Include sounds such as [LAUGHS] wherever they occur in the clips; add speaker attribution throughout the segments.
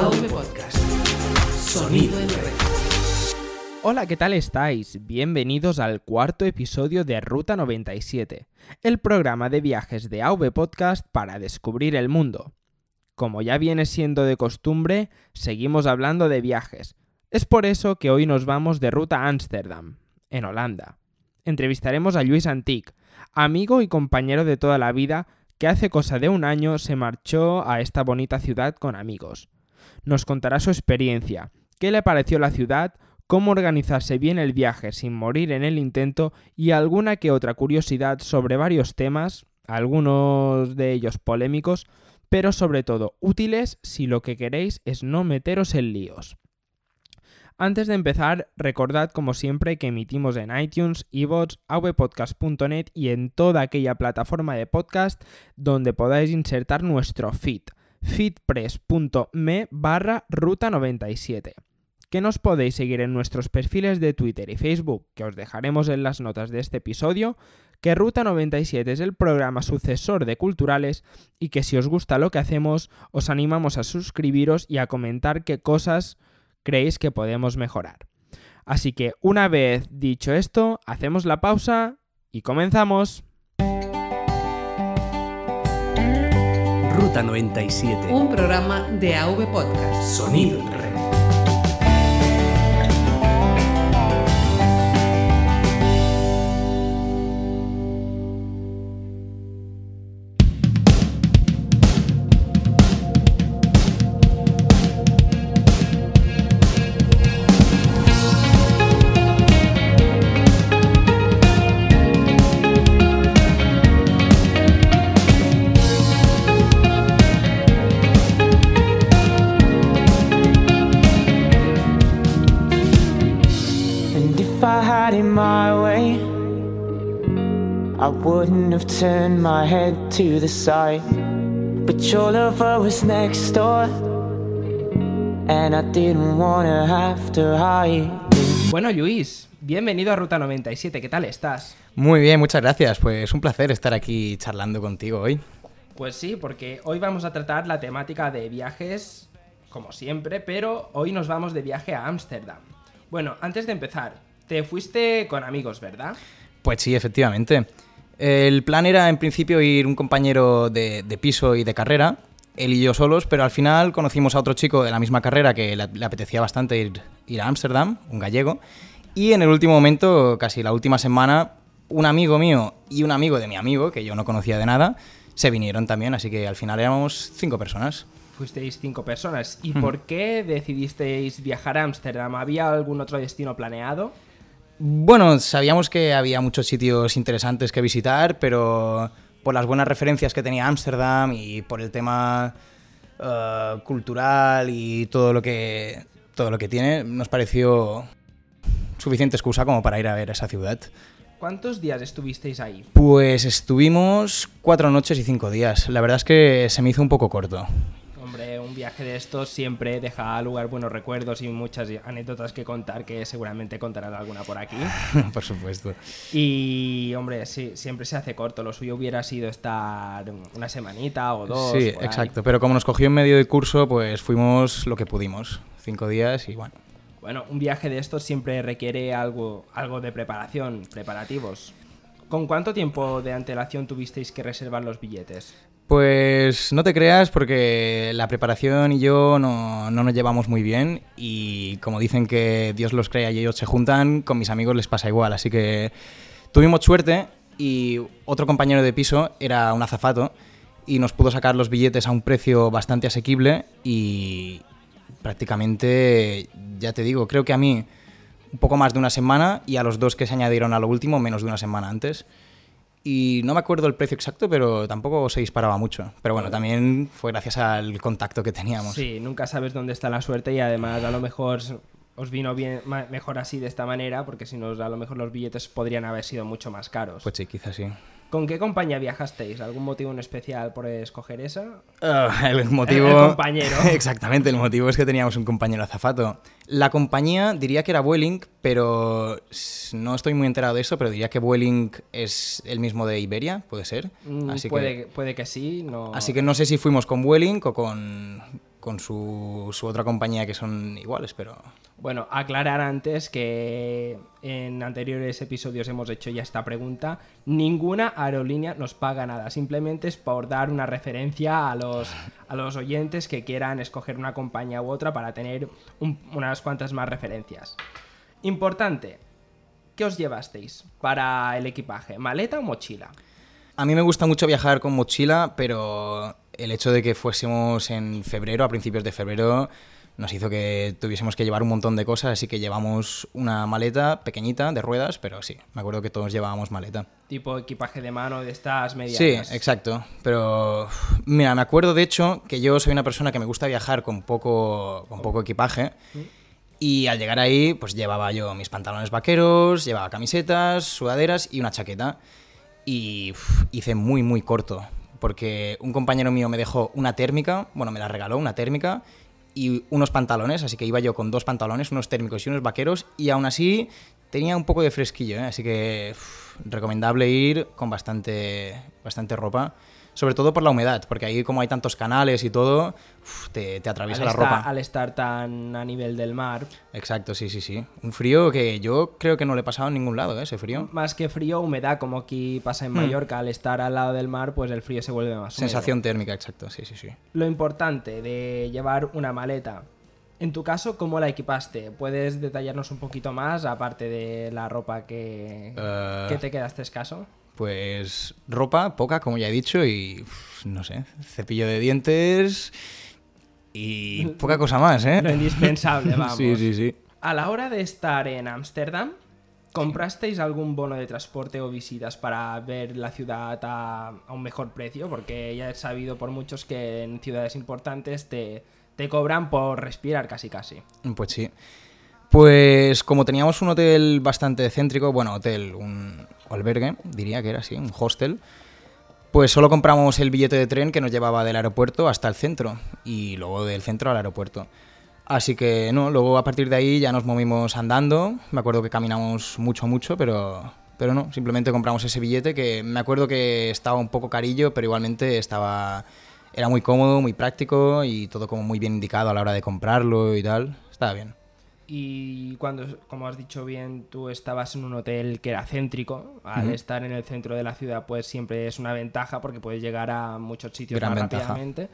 Speaker 1: AV Podcast. Sonido en red.
Speaker 2: Hola, ¿qué tal estáis? Bienvenidos al cuarto episodio de Ruta 97, el programa de viajes de AV Podcast para descubrir el mundo. Como ya viene siendo de costumbre, seguimos hablando de viajes. Es por eso que hoy nos vamos de ruta a Ámsterdam, en Holanda. Entrevistaremos a Luis Antic, amigo y compañero de toda la vida que hace cosa de un año se marchó a esta bonita ciudad con amigos. Nos contará su experiencia, qué le pareció la ciudad, cómo organizarse bien el viaje sin morir en el intento y alguna que otra curiosidad sobre varios temas, algunos de ellos polémicos, pero sobre todo útiles si lo que queréis es no meteros en líos. Antes de empezar, recordad como siempre que emitimos en iTunes, iVoox, avpodcast.net y en toda aquella plataforma de podcast donde podáis insertar nuestro feed, feedpress.me barra ruta 97 que nos podéis seguir en nuestros perfiles de Twitter y Facebook, que os dejaremos en las notas de este episodio, que Ruta 97 es el programa sucesor de Culturales y que si os gusta lo que hacemos, os animamos a suscribiros y a comentar qué cosas creéis que podemos mejorar. Así que una vez dicho esto, hacemos la pausa y comenzamos.
Speaker 1: Ruta 97. Un programa de AV Podcast. Sonido
Speaker 2: wouldn't have turned my head to the side. But your lover was next door. And I didn't wanna have to hide. Bueno, Luis, bienvenido a Ruta 97. ¿Qué tal estás?
Speaker 3: Muy bien, muchas gracias. Pues un placer estar aquí charlando contigo hoy.
Speaker 2: Pues sí, porque hoy vamos a tratar la temática de viajes, como siempre, pero hoy nos vamos de viaje a Ámsterdam. Bueno, antes de empezar, te fuiste con amigos, ¿verdad?
Speaker 3: Pues sí, efectivamente. El plan era en principio ir un compañero de, piso y de carrera, él y yo solos, pero al final conocimos a otro chico de la misma carrera que le, apetecía bastante ir, ir a Ámsterdam, un gallego, y en el último momento, casi la última semana, un amigo mío y un amigo de mi amigo, que yo no conocía de nada, se vinieron también, así que al final éramos cinco personas.
Speaker 2: Fuisteis cinco personas. ¿Y por qué decidisteis viajar a Ámsterdam? ¿Había algún otro destino planeado?
Speaker 3: Bueno, sabíamos que había muchos sitios interesantes que visitar, pero por las buenas referencias que tenía Ámsterdam y por el tema eh, cultural y todo lo que todo lo que tiene, nos pareció suficiente excusa como para ir a ver esa ciudad.
Speaker 2: ¿Cuántos días estuvisteis ahí?
Speaker 3: Pues estuvimos cuatro noches y cinco días. La verdad es que se me hizo un poco corto
Speaker 2: un viaje de estos siempre deja lugar buenos recuerdos y muchas anécdotas que contar, que seguramente contarán alguna por aquí. [LAUGHS]
Speaker 3: por supuesto.
Speaker 2: Y, hombre, sí, siempre se hace corto. Lo suyo hubiera sido estar una semanita o dos.
Speaker 3: Sí, exacto. Pero como nos cogió en medio de curso, pues fuimos lo que pudimos. Cinco días y bueno.
Speaker 2: Bueno, un viaje de estos siempre requiere algo, algo de preparación, preparativos. ¿Con cuánto tiempo de antelación tuvisteis que reservar los billetes?
Speaker 3: Pues no te creas porque la preparación y yo no, nos llevamos muy bien y como dicen que Dios los crea y ellos se juntan, con mis amigos les pasa igual. Así que tuvimos suerte y otro compañero de piso era un azafato y nos pudo sacar los billetes a un precio bastante asequible y prácticamente, ya te digo, creo que a mí un poco más de una semana y a los dos que se añadieron a lo último menos de una semana antes. Y no me acuerdo el precio exacto, pero tampoco se disparaba mucho. Pero bueno, también fue gracias al contacto que teníamos.
Speaker 2: Sí, nunca sabes dónde está la suerte y además a lo mejor os vino bien mejor así de esta manera, porque si no, a lo mejor los billetes podrían haber sido mucho más caros.
Speaker 3: Pues sí, quizás sí.
Speaker 2: ¿Con qué compañía viajasteis? ¿Algún motivo en especial por escoger esa?
Speaker 3: Ah, el motivo.
Speaker 2: El, compañero. [LAUGHS]
Speaker 3: Exactamente, el motivo es que teníamos un compañero azafato. La compañía diría que era Vueling, pero no estoy muy enterado de eso, pero diría que Vueling es el mismo de Iberia, puede ser.
Speaker 2: Mm, puede, que... puede que sí. No...
Speaker 3: Así que no sé si fuimos con Vueling o con con su, su otra compañía que son iguales, pero...
Speaker 2: Bueno, aclarar antes que en anteriores episodios hemos hecho ya esta pregunta. Ninguna aerolínea nos paga nada, simplemente es por dar una referencia a los, a los oyentes que quieran escoger una compañía u otra para tener unas cuantas más referencias. Importante, ¿qué os llevasteis para el equipaje? ¿Maleta o mochila?
Speaker 3: A mí me gusta mucho viajar con mochila, pero el hecho de que fuésemos en febrero, a principios de febrero, nos hizo que tuviésemos que llevar un montón de cosas, así que llevamos una maleta pequeñita de ruedas, pero sí, me acuerdo que todos llevábamos maleta.
Speaker 2: Tipo equipaje de mano de estas medias.
Speaker 3: Sí, exacto. Pero mira, me acuerdo de hecho que yo soy una persona que me gusta viajar con poco, con poco equipaje. Y al llegar ahí, pues llevaba yo mis pantalones vaqueros, llevaba camisetas, sudaderas y una chaqueta. Y hice muy, muy corto porque un compañero mío me dejó una térmica, bueno, me la regaló, una térmica, y unos pantalones, así que iba yo con dos pantalones, unos térmicos y unos vaqueros, y aún así tenía un poco de fresquillo, ¿eh? así que recomendable ir con bastante, bastante ropa sobre todo por la humedad, porque ahí como hay tantos canales y todo, te, atraviesa la ropa.
Speaker 2: Al estar tan a nivel del mar.
Speaker 3: Exacto, sí, sí, sí. Un frío que yo creo que no le he pasado en ningún lado, ¿eh? ese frío.
Speaker 2: Más que frío, humedad, como aquí pasa en hmm. Mallorca, al estar al lado del mar, pues el frío se vuelve más.
Speaker 3: Sensación térmica, exacto, sí, sí, sí.
Speaker 2: Lo importante de llevar una maleta en tu caso, ¿cómo la equipaste? ¿Puedes detallarnos un poquito más, aparte de la ropa que, eh. que te quedaste escaso?
Speaker 3: Pues ropa, poca, como ya he dicho, y no sé, cepillo de dientes y poca cosa más, ¿eh?
Speaker 2: Lo indispensable, [LAUGHS] vamos.
Speaker 3: sí, sí, sí.
Speaker 2: A la hora de estar en Ámsterdam, ¿comprasteis algún bono de transporte o visitas para ver la ciudad a, un mejor precio? Porque ya he sabido por muchos que en ciudades importantes te, te cobran por respirar casi casi.
Speaker 3: Pues sí. Pues como teníamos un hotel bastante céntrico, bueno, hotel, un albergue, diría que era así, un hostel, pues solo compramos el billete de tren que nos llevaba del aeropuerto hasta el centro y luego del centro al aeropuerto. Así que no, luego a partir de ahí ya nos movimos andando, me acuerdo que caminamos mucho, mucho, pero, pero no, simplemente compramos ese billete que me acuerdo que estaba un poco carillo, pero igualmente estaba, era muy cómodo, muy práctico y todo como muy bien indicado a la hora de comprarlo y tal, estaba bien.
Speaker 2: Y cuando, como has dicho bien, tú estabas en un hotel que era céntrico, al estar en el centro de la ciudad, pues siempre es una ventaja porque puedes llegar a muchos sitios más rápidamente.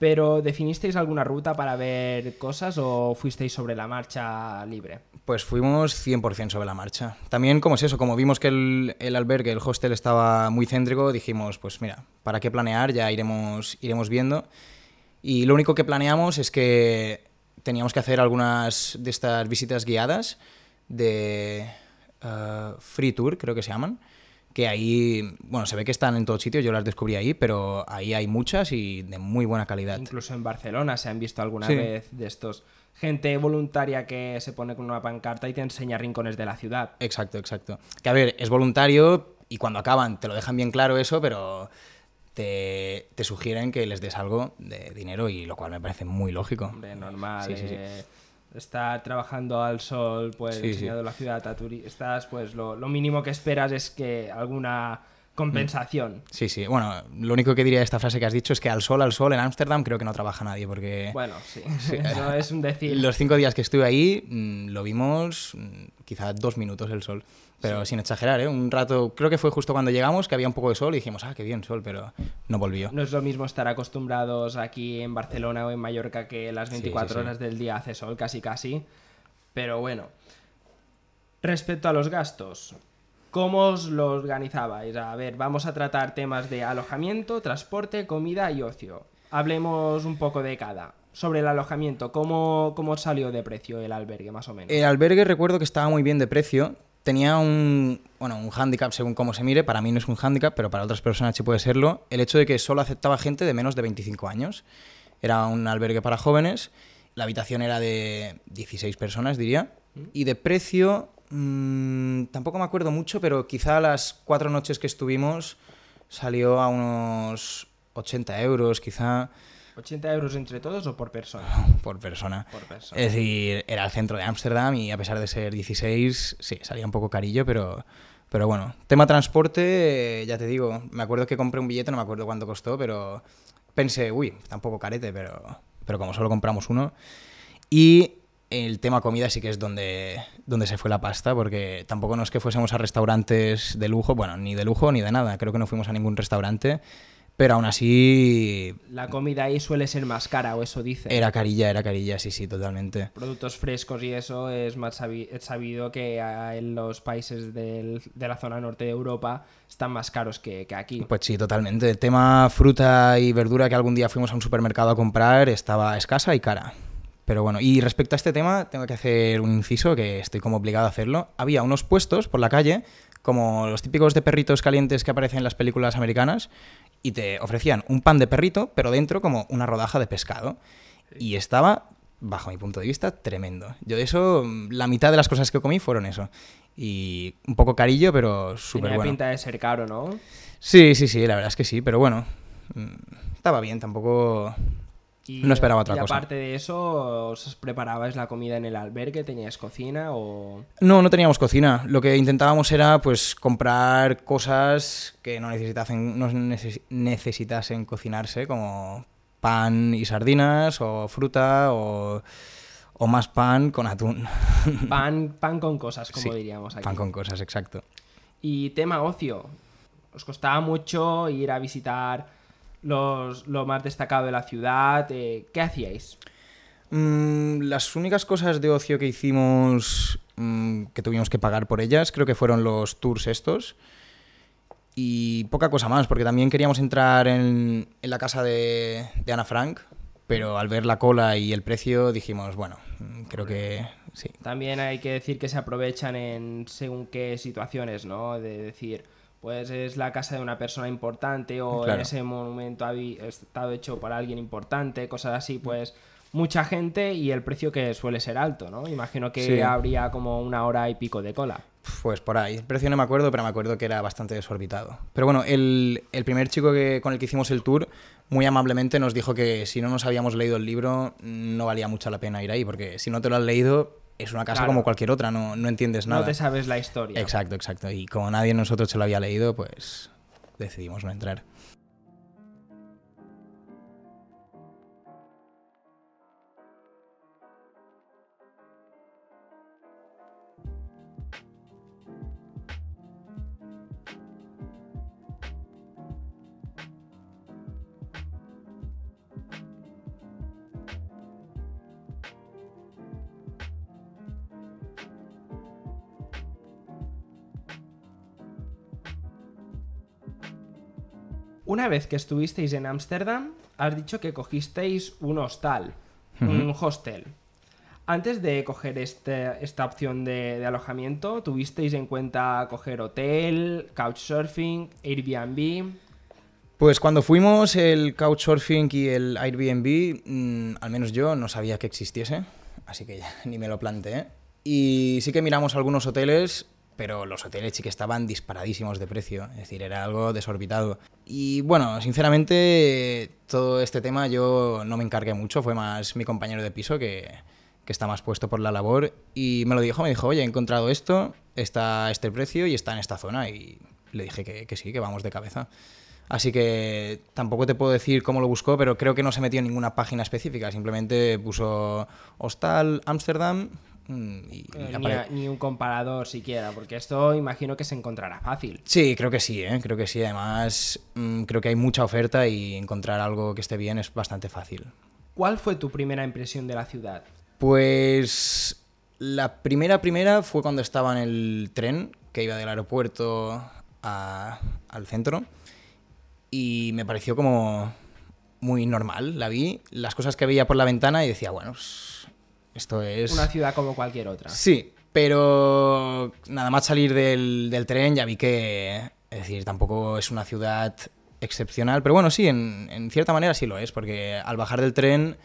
Speaker 2: Pero ¿definisteis alguna ruta para ver cosas o fuisteis sobre la marcha libre?
Speaker 3: Pues fuimos 100% sobre la marcha. También, como es eso, como vimos que el, el, albergue, el hostel estaba muy céntrico, dijimos, pues mira, ¿para qué planear? Ya iremos, iremos viendo. Y lo único que planeamos es que teníamos que hacer algunas de estas visitas guiadas de uh, Free Tour, creo que se llaman, que ahí, bueno, se ve que están en todo sitio, yo las descubrí ahí, pero ahí hay muchas y de muy buena calidad.
Speaker 2: Incluso en Barcelona se han visto alguna vez de estos. Gente voluntaria que se pone con una pancarta y te enseña rincones de la ciudad.
Speaker 3: Exacto, exacto. Que a ver, es voluntario y cuando acaban te lo dejan bien claro eso, pero te, sugieren que les des algo de dinero y lo cual me parece muy lógico.
Speaker 2: De normal. Eh, estar trabajando al sol, pues enseñando la ciudad a turistas, pues lo, mínimo que esperas es que alguna compensación.
Speaker 3: Sí, sí. Bueno, lo único que diría de esta frase que has dicho es que al sol, al sol, en Ámsterdam creo que no trabaja nadie, porque...
Speaker 2: Bueno, sí. [LAUGHS] Eso es un decir.
Speaker 3: Los cinco días que estuve ahí mm, lo vimos mm, quizá dos minutos el sol. Pero sin exagerar, ¿eh? Un rato, creo que fue justo cuando llegamos que había un poco de sol y dijimos, ah, qué bien sol, pero no volvió.
Speaker 2: No es lo mismo estar acostumbrados aquí en Barcelona o en Mallorca que las 24 horas del día hace sol, casi casi. Pero bueno. Respecto a los gastos, ¿cómo os lo organizabais? A ver, vamos a tratar temas de alojamiento, transporte, comida y ocio. Hablemos un poco de cada. Sobre el alojamiento, ¿cómo, ¿cómo salió de precio el albergue, más o menos?
Speaker 3: El albergue recuerdo que estaba muy bien de precio tenía un, bueno, un hándicap según cómo se mire, para mí no es un hándicap, pero para otras personas sí puede serlo, el hecho de que solo aceptaba gente de menos de 25 años. Era un albergue para jóvenes, la habitación era de 16 personas, diría, mm. y de precio mm, tampoco me acuerdo mucho, pero quizá las cuatro noches que estuvimos salió a unos 80 euros, quizá.
Speaker 2: ¿80 euros entre todos o [LAUGHS] por persona?
Speaker 3: por persona. Es decir, era el centro de Ámsterdam y a pesar de ser 16, sí, salía un poco carillo, pero, pero bueno. Tema transporte, ya te digo, me acuerdo que compré un billete, no me acuerdo cuánto costó, pero pensé, uy, tampoco carete, pero, pero como solo compramos uno. Y el tema comida sí que es donde, donde se fue la pasta, porque tampoco no es que fuésemos a restaurantes de lujo, bueno, ni de lujo ni de nada, creo que no fuimos a ningún restaurante, pero aún así...
Speaker 2: La comida ahí suele ser más cara, o eso dice.
Speaker 3: Era carilla, era carilla, sí, sí, totalmente.
Speaker 2: Productos frescos y eso es más sabido que en los países de la zona norte de Europa están más caros que, que aquí.
Speaker 3: Pues sí, totalmente. El tema fruta y verdura que algún día fuimos a un supermercado a comprar estaba escasa y cara. Pero bueno, y respecto a este tema, tengo que hacer un inciso que estoy como obligado a hacerlo. Había unos puestos por la calle, como los típicos de perritos calientes que aparecen en las películas americanas, y te ofrecían un pan de perrito, pero dentro como una rodaja de pescado. Y estaba, bajo mi punto de vista, tremendo. Yo de eso, la mitad de las cosas que comí fueron eso. Y un poco carillo, pero súper bueno.
Speaker 2: pinta de ser caro, ¿no?
Speaker 3: Sí, sí, sí, la verdad es que sí, pero bueno, mm, estaba bien, tampoco no esperaba otra cosa.
Speaker 2: aparte de eso, ¿os preparabais la comida en el albergue? ¿Teníais cocina o...?
Speaker 3: No, no teníamos cocina. Lo que intentábamos era pues comprar cosas que no necesitasen, no necesitasen cocinarse, como pan y sardinas, o fruta, o, o más pan con atún. [LAUGHS]
Speaker 2: Pan, pan con cosas, como diríamos aquí.
Speaker 3: Pan con cosas, exacto.
Speaker 2: Y tema ocio. ¿Os costaba mucho ir a visitar los, lo más destacado de la ciudad. Eh, ¿Qué hacíais?
Speaker 3: Mm, las únicas cosas de ocio que hicimos mm, que tuvimos que pagar por ellas creo que fueron los tours estos. Y poca cosa más, porque también queríamos entrar en, en la casa de, de Ana Frank, pero al ver la cola y el precio dijimos, bueno, mm, creo que sí.
Speaker 2: También hay que decir que se aprovechan en según qué situaciones, ¿no? De decir, pues es la casa de una persona importante o en ese monumento ha estado hecho por alguien importante, cosas así, pues mucha gente y el precio que suele ser alto, ¿no? Imagino que habría como una hora y pico de cola.
Speaker 3: Pues por ahí. El precio no me acuerdo, pero me acuerdo que era bastante desorbitado. Pero bueno, el, el primer chico que, con el que hicimos el tour, muy amablemente nos dijo que si no nos habíamos leído el libro, no valía mucho la pena ir ahí, porque si no te lo has leído, es una casa como cualquier otra, no, no entiendes nada.
Speaker 2: No te sabes la historia.
Speaker 3: Exacto, exacto. Y como nadie de nosotros se lo había leído, pues decidimos no entrar.
Speaker 2: Una vez que estuvisteis en Ámsterdam, has dicho que cogisteis un hostal, un hostel. Antes de coger este, esta opción de, alojamiento, ¿tuvisteis en cuenta coger hotel, couchsurfing, Airbnb?
Speaker 3: Pues cuando fuimos, el couchsurfing y el Airbnb, mm, al menos yo no sabía que existiese, así que ya [LAUGHS] ni me lo planteé. Y sí que miramos algunos hoteles, pero los hoteles sí que estaban disparadísimos de precio, es decir, era algo desorbitado. Y bueno, sinceramente, todo este tema yo no me encargué mucho, fue más mi compañero de piso que, que está más puesto por la labor y me lo dijo, me dijo, oye, he encontrado esto, está este precio y está en esta zona y le dije que, que sí, que vamos de cabeza. Así que tampoco te puedo decir cómo lo buscó, pero creo que no se metió en ninguna página específica. Simplemente puso Hostal Amsterdam Mm,
Speaker 2: eh, ni, un comparador siquiera, porque esto imagino que se encontrará fácil.
Speaker 3: Sí, creo que sí, ¿eh? creo que sí. Además, mm, creo que hay mucha oferta y encontrar algo que esté bien es bastante fácil.
Speaker 2: ¿Cuál fue tu primera impresión de la ciudad?
Speaker 3: Pues la primera primera fue cuando estaba en el tren que iba del aeropuerto al centro y me pareció como muy normal, la vi, las cosas que veía por la ventana y decía, bueno, esto es...
Speaker 2: Una ciudad como cualquier otra.
Speaker 3: Sí, pero nada más salir del, tren ya vi que, es decir, tampoco es una ciudad excepcional, pero bueno, sí, en, cierta manera sí lo es, porque al bajar del tren,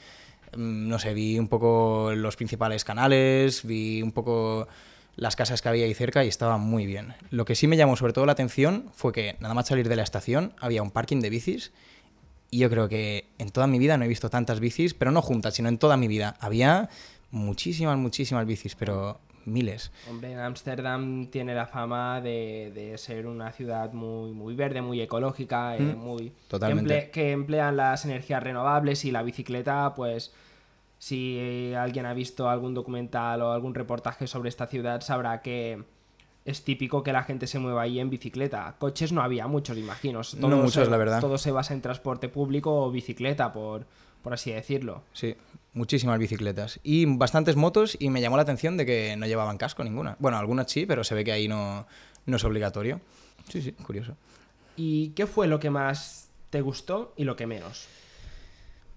Speaker 3: mm, no sé, vi un poco los principales canales, vi un poco las casas que había ahí cerca y estaba muy bien. Lo que sí me llamó sobre todo la atención fue que nada más salir de la estación había un parking de bicis y yo creo que en toda mi vida no he visto tantas bicis, pero no juntas, sino en toda mi vida. Había muchísimas, muchísimas bicis, pero miles.
Speaker 2: Hombre, Ámsterdam tiene la fama de, ser una ciudad muy, muy verde, muy ecológica, eh, mm, muy...
Speaker 3: Totalmente.
Speaker 2: Que, emplean las energías renovables y la bicicleta, pues... Si alguien ha visto algún documental o algún reportaje sobre esta ciudad, sabrá que es típico que la gente se mueva ahí en bicicleta. Coches no había muchos, imagino.
Speaker 3: no muchos, la verdad.
Speaker 2: Todo se basa en transporte público o bicicleta, por, por así decirlo.
Speaker 3: Sí, muchísimas bicicletas. Y bastantes motos y me llamó la atención de que no llevaban casco ninguna. Bueno, algunas sí, pero se ve que ahí no, no es obligatorio. Sí, sí, curioso.
Speaker 2: ¿Y qué fue lo que más te gustó y lo que menos?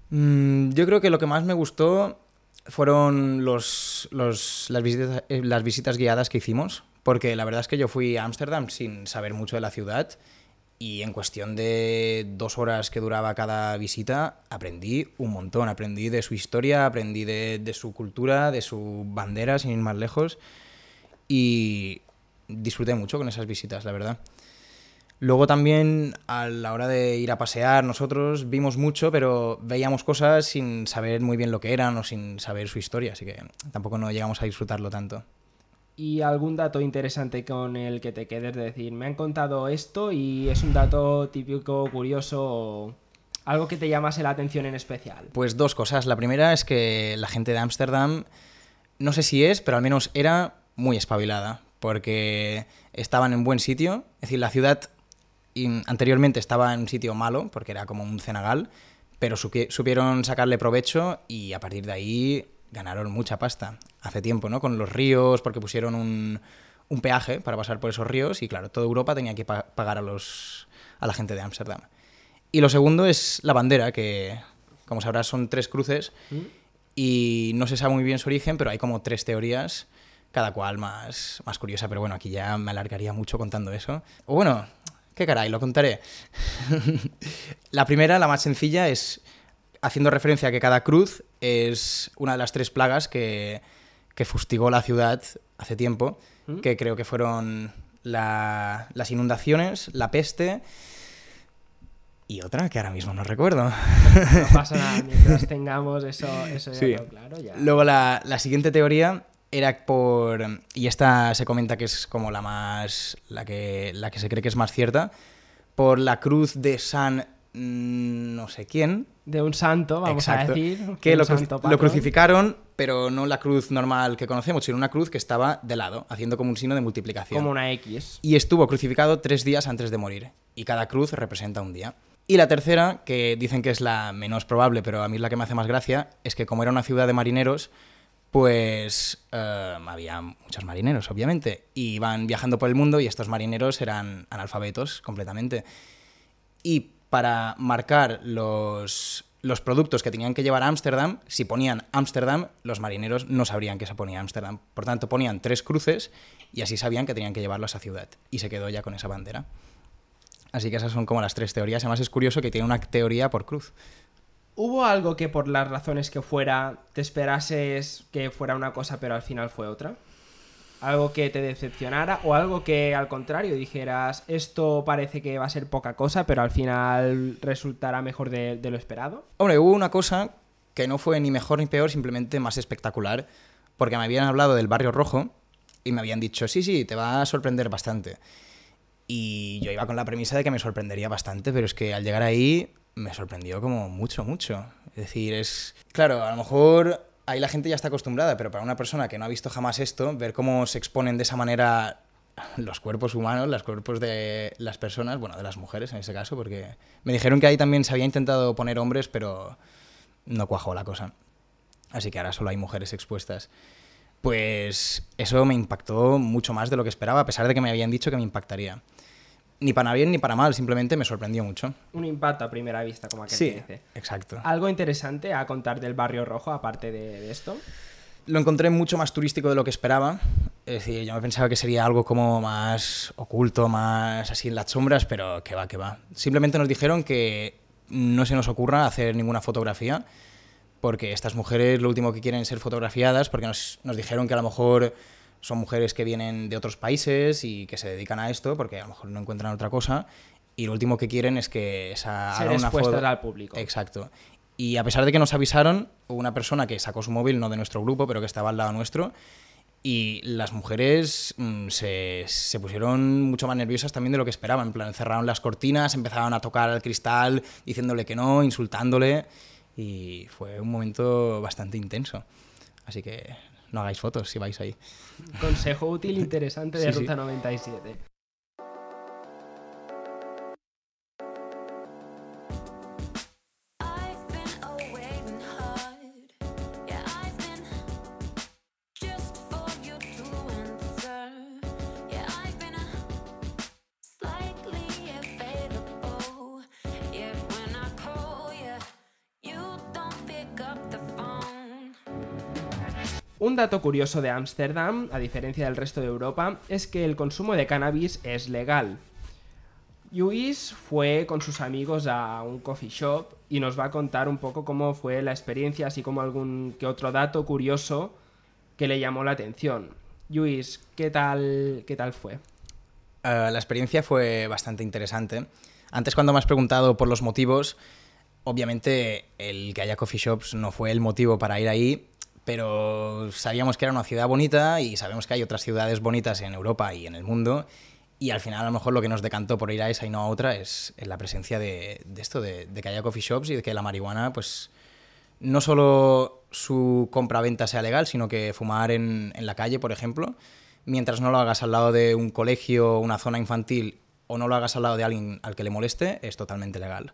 Speaker 3: Mm, yo creo que lo que más me gustó fueron los, los, las, visitas, eh, las visitas guiadas que hicimos porque la verdad es que yo fui a Ámsterdam sin saber mucho de la ciudad y en cuestión de dos horas que duraba cada visita aprendí un montón. Aprendí de su historia, aprendí de, su cultura, de su bandera, sin ir más lejos. Y disfruté mucho con esas visitas, la verdad. Luego también a la hora de ir a pasear nosotros vimos mucho, pero veíamos cosas sin saber muy bien lo que eran o sin saber su historia, así que tampoco no llegamos a disfrutarlo tanto
Speaker 2: y algún dato interesante con el que te quedes de decir, me han contado esto y es un dato típico, curioso, algo que te llamase la atención en especial.
Speaker 3: Pues dos cosas. La primera es que la gente de Ámsterdam, no sé si es, pero al menos era muy espabilada, porque estaban en buen sitio, es decir, la ciudad anteriormente estaba en un sitio malo, porque era como un cenagal, pero supieron sacarle provecho y a partir de ahí ganaron mucha pasta hace tiempo, ¿no? Con los ríos, porque pusieron un, un peaje para pasar por esos ríos y claro, toda Europa tenía que pagar a, los, a la gente de Ámsterdam. Y lo segundo es la bandera, que como sabrás son tres cruces mm. y no se sabe muy bien su origen, pero hay como tres teorías, cada cual más, más curiosa, pero bueno, aquí ya me alargaría mucho contando eso. O bueno, qué caray, lo contaré. [LAUGHS] la primera, la más sencilla, es haciendo referencia a que cada cruz es una de las tres plagas que, fustigó la ciudad hace tiempo, ¿Mm? que creo que fueron las inundaciones, la peste y otra que ahora mismo no recuerdo.
Speaker 2: No pasa nada, mientras tengamos eso, eso ya claro.
Speaker 3: Luego la, siguiente teoría era por, y esta se comenta que es como la más, la que, la que se cree que es más cierta, por la cruz de San no sé quién.
Speaker 2: De un santo, vamos a decir.
Speaker 3: Que lo, crucificaron, pero no la cruz normal que conocemos, sino una cruz que estaba de lado, haciendo como un signo de multiplicación.
Speaker 2: Como una X.
Speaker 3: Y estuvo crucificado tres días antes de morir. Y cada cruz representa un día. Y la tercera, que dicen que es la menos probable, pero a mí es la que me hace más gracia, es que como era una ciudad de marineros, pues eh, había muchos marineros, obviamente, y iban viajando por el mundo y estos marineros eran analfabetos completamente. Y para marcar los, los productos que tenían que llevar a Ámsterdam, si ponían Ámsterdam, los marineros no sabrían que se ponía Ámsterdam. Por tanto, ponían tres cruces y así sabían que tenían que llevarlo a esa ciudad. Y se quedó ya con esa bandera. Así que esas son como las tres teorías. Además es curioso que tiene una teoría por cruz.
Speaker 2: ¿Hubo algo que por las razones que fuera te esperases que fuera una cosa pero al final fue otra? Algo que te decepcionara o algo que al contrario dijeras esto parece que va a ser poca cosa pero al final resultará mejor de, lo esperado?
Speaker 3: Hombre, hubo una cosa que no fue ni mejor ni peor, simplemente más espectacular, porque me habían hablado del barrio rojo y me habían dicho, sí, sí, te va a sorprender bastante. Y yo iba con la premisa de que me sorprendería bastante, pero es que al llegar ahí me sorprendió como mucho, mucho. Es decir, es... Claro, a lo mejor ahí la gente ya está acostumbrada, pero para una persona que no ha visto jamás esto, ver cómo se exponen de esa manera los cuerpos humanos, los cuerpos de las personas, bueno, de las mujeres en ese caso, porque me dijeron que ahí también se había intentado poner hombres, pero no cuajó la cosa. Así que ahora solo hay mujeres expuestas. Pues eso me impactó mucho más de lo que esperaba, a pesar de que me habían dicho que me impactaría ni para bien ni para mal, simplemente me sorprendió mucho.
Speaker 2: Un impacto a primera vista, como aquel
Speaker 3: sí,
Speaker 2: dice.
Speaker 3: exacto.
Speaker 2: ¿Algo interesante a contar del Barrio Rojo, aparte de, esto?
Speaker 3: Lo encontré mucho más turístico de lo que esperaba. Es decir, yo me pensaba que sería algo como más oculto, más así en las sombras, pero que va, que va. Simplemente nos dijeron que no se nos ocurra hacer ninguna fotografía, porque estas mujeres lo último que quieren es ser fotografiadas, porque nos, nos dijeron que a lo mejor son mujeres que vienen de otros países y que se dedican a esto porque a lo mejor no encuentran otra cosa y lo último que quieren es que esa
Speaker 2: haga una foto al público.
Speaker 3: Exacto. Y a pesar de que nos avisaron, hubo una persona que sacó su móvil, no de nuestro grupo, pero que estaba al lado nuestro, Y las mujeres mm, se, se, pusieron mucho más nerviosas también de lo que esperaban. En plan, cerraron las cortinas, empezaron a tocar al cristal, diciéndole que no, insultándole. Y fue un momento bastante intenso. Así que no hagáis fotos si vais ahí.
Speaker 2: Consejo útil interesante de Ruta 97. Dato curioso de Ámsterdam, a diferencia del resto de Europa, es que el consumo de cannabis es legal. Luis fue con sus amigos a un coffee shop y nos va a contar un poco cómo fue la experiencia, así como algún que otro dato curioso que le llamó la atención. Luis, ¿qué tal, qué tal fue?
Speaker 3: Eh, la experiencia fue bastante interesante. Antes cuando me has preguntado por los motivos, obviamente el que haya coffee shops no fue el motivo para ir ahí, pero sabíamos que era una ciudad bonita y sabemos que hay otras ciudades bonitas en Europa y en el mundo. Y al final, a lo mejor lo que nos decantó por ir a esa y no a otra es, la presencia de, esto, de, que haya coffee shops y de que la marihuana, pues, no solo su compra-venta sea legal, sino que fumar en, en la calle, por ejemplo, mientras no lo hagas al lado de un colegio, una zona infantil, o no lo hagas al lado de alguien al que le moleste, es totalmente legal.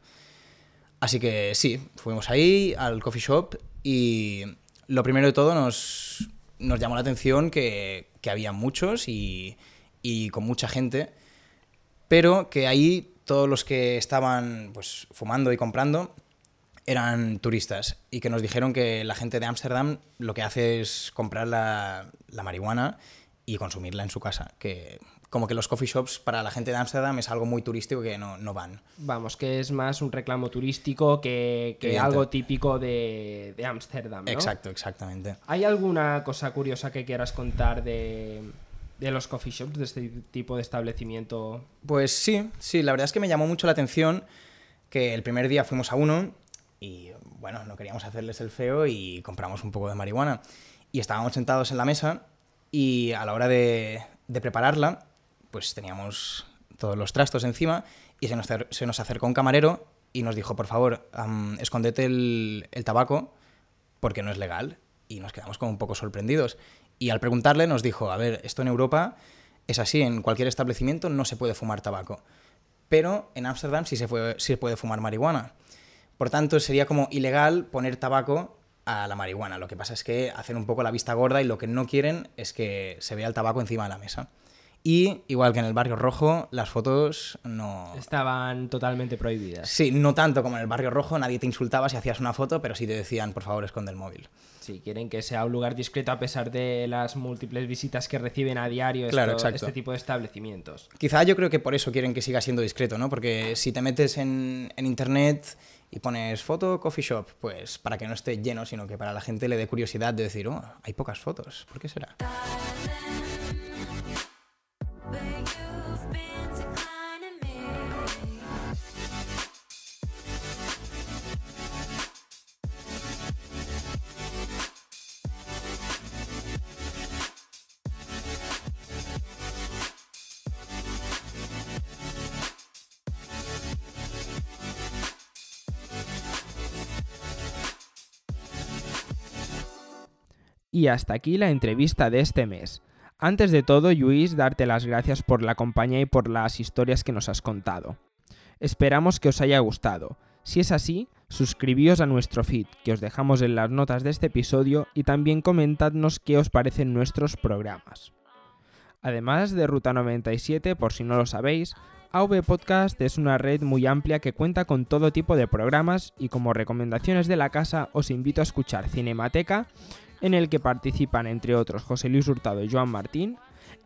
Speaker 3: Así que sí, fuimos ahí al coffee shop y lo primero de todo nos, nos llamó la atención que, que había muchos y, y, con mucha gente, pero que ahí todos los que estaban pues, fumando y comprando eran turistas y que nos dijeron que la gente de Ámsterdam lo que hace es comprar la, la marihuana y consumirla en su casa, que como que los coffee shops para la gente de Ámsterdam es algo muy turístico que no, no, van.
Speaker 2: Vamos, que es más un reclamo turístico que, que algo típico de Ámsterdam. ¿no?
Speaker 3: Exacto, exactamente.
Speaker 2: ¿Hay alguna cosa curiosa que quieras contar de, de los coffee shops, de este tipo de establecimiento?
Speaker 3: Pues sí, sí, la verdad es que me llamó mucho la atención que el primer día fuimos a uno y bueno, no queríamos hacerles el feo y compramos un poco de marihuana. Y estábamos sentados en la mesa y a la hora de, de prepararla pues teníamos todos los trastos encima y se nos, se nos acercó un camarero y nos dijo, por favor, escondete el, tabaco porque no es legal. Y nos quedamos como un poco sorprendidos. Y al preguntarle nos dijo, a ver, esto en Europa es así, en cualquier establecimiento no se puede fumar tabaco. Pero en Ámsterdam sí se puede fumar marihuana. Por tanto, sería como ilegal poner tabaco a la marihuana. Lo que pasa es que hacen un poco la vista gorda y lo que no quieren es que se vea el tabaco encima de la mesa. Y igual que en el Barrio Rojo, las fotos no...
Speaker 2: Estaban totalmente prohibidas.
Speaker 3: Sí, no tanto como en el Barrio Rojo, nadie te insultaba si hacías una foto, pero sí te decían, por favor, esconde el móvil.
Speaker 2: Sí, quieren que sea un lugar discreto a pesar de las múltiples visitas que reciben a diario este tipo de establecimientos.
Speaker 3: Quizá yo creo que por eso quieren que siga siendo discreto, ¿no? Porque si te metes en, en internet y pones foto coffee shop, pues para que no esté lleno, sino que para la gente le dé curiosidad de decir, oh, hay pocas fotos, ¿por qué será?
Speaker 2: Y hasta aquí la entrevista de este mes. Antes de todo, Luis, darte las gracias por la compañía y por las historias que nos has contado. Esperamos que os haya gustado. Si es así, suscribíos a nuestro feed, que os dejamos en las notas de este episodio, y también comentadnos qué os parecen nuestros programas. Además de Ruta 97, por si no lo sabéis, AV Podcast es una red muy amplia que cuenta con todo tipo de programas y como recomendaciones de la casa os invito a escuchar Cinemateca en el que participan entre otros José Luis Hurtado y Joan Martín,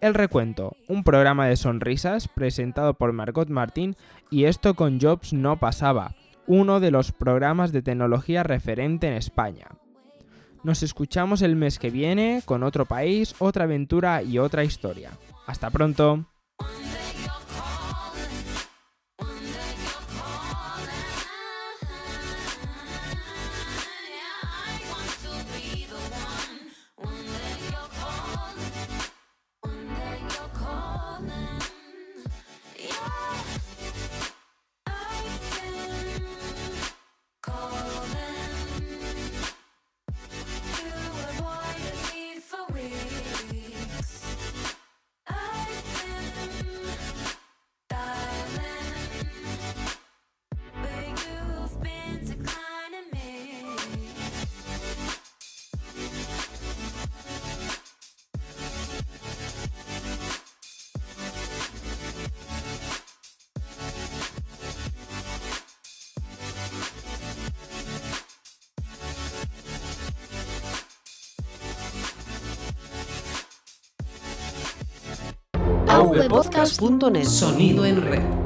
Speaker 2: El Recuento, un programa de sonrisas presentado por Margot Martín y esto con Jobs no pasaba, uno de los programas de tecnología referente en España. Nos escuchamos el mes que viene con otro país, otra aventura y otra historia. Hasta pronto.
Speaker 1: avpodcast.net. Sonido en red.